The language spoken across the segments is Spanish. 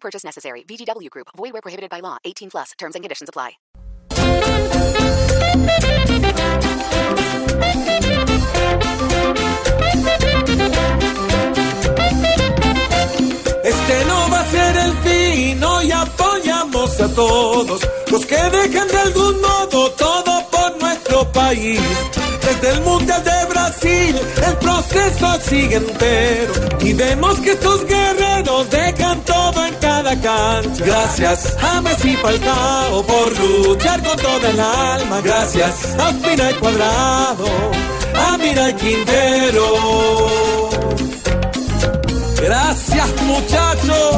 Purchase necessary. VGW Group. Void where prohibited by law. 18 plus. Terms and conditions apply. Este no va a ser el fin, hoy apoyamos a todos los que dejan de algún modo todo por nuestro país. Desde el Mundial de Brasil, el proceso sigue entero y vemos que estos guerreros dejan todo Gracias a Messi Falcao por luchar con toda el alma. Gracias a Pina y Cuadrado, a Mira y Quintero. Gracias muchachos.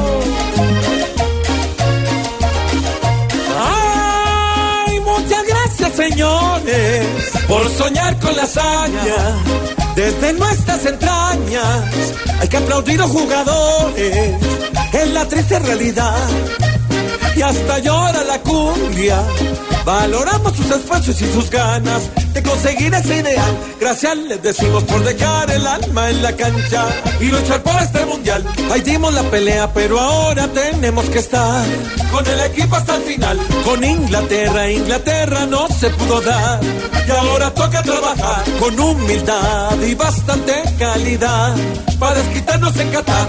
Ay, muchas gracias señores por soñar con la hazaña. Desde nuestras entrañas hay que aplaudir a los jugadores en la triste realidad. Y hasta llora la cumbia. Valoramos sus esfuerzos y sus ganas de conseguir ese ideal. Gracias les decimos por dejar el alma en la cancha y luchar por este mundial. Ahí dimos la pelea, pero ahora tenemos que estar con el equipo hasta el final. Con Inglaterra, Inglaterra no se pudo dar. Y ahora toca trabajar con humildad y bastante calidad para desquitarnos en Qatar.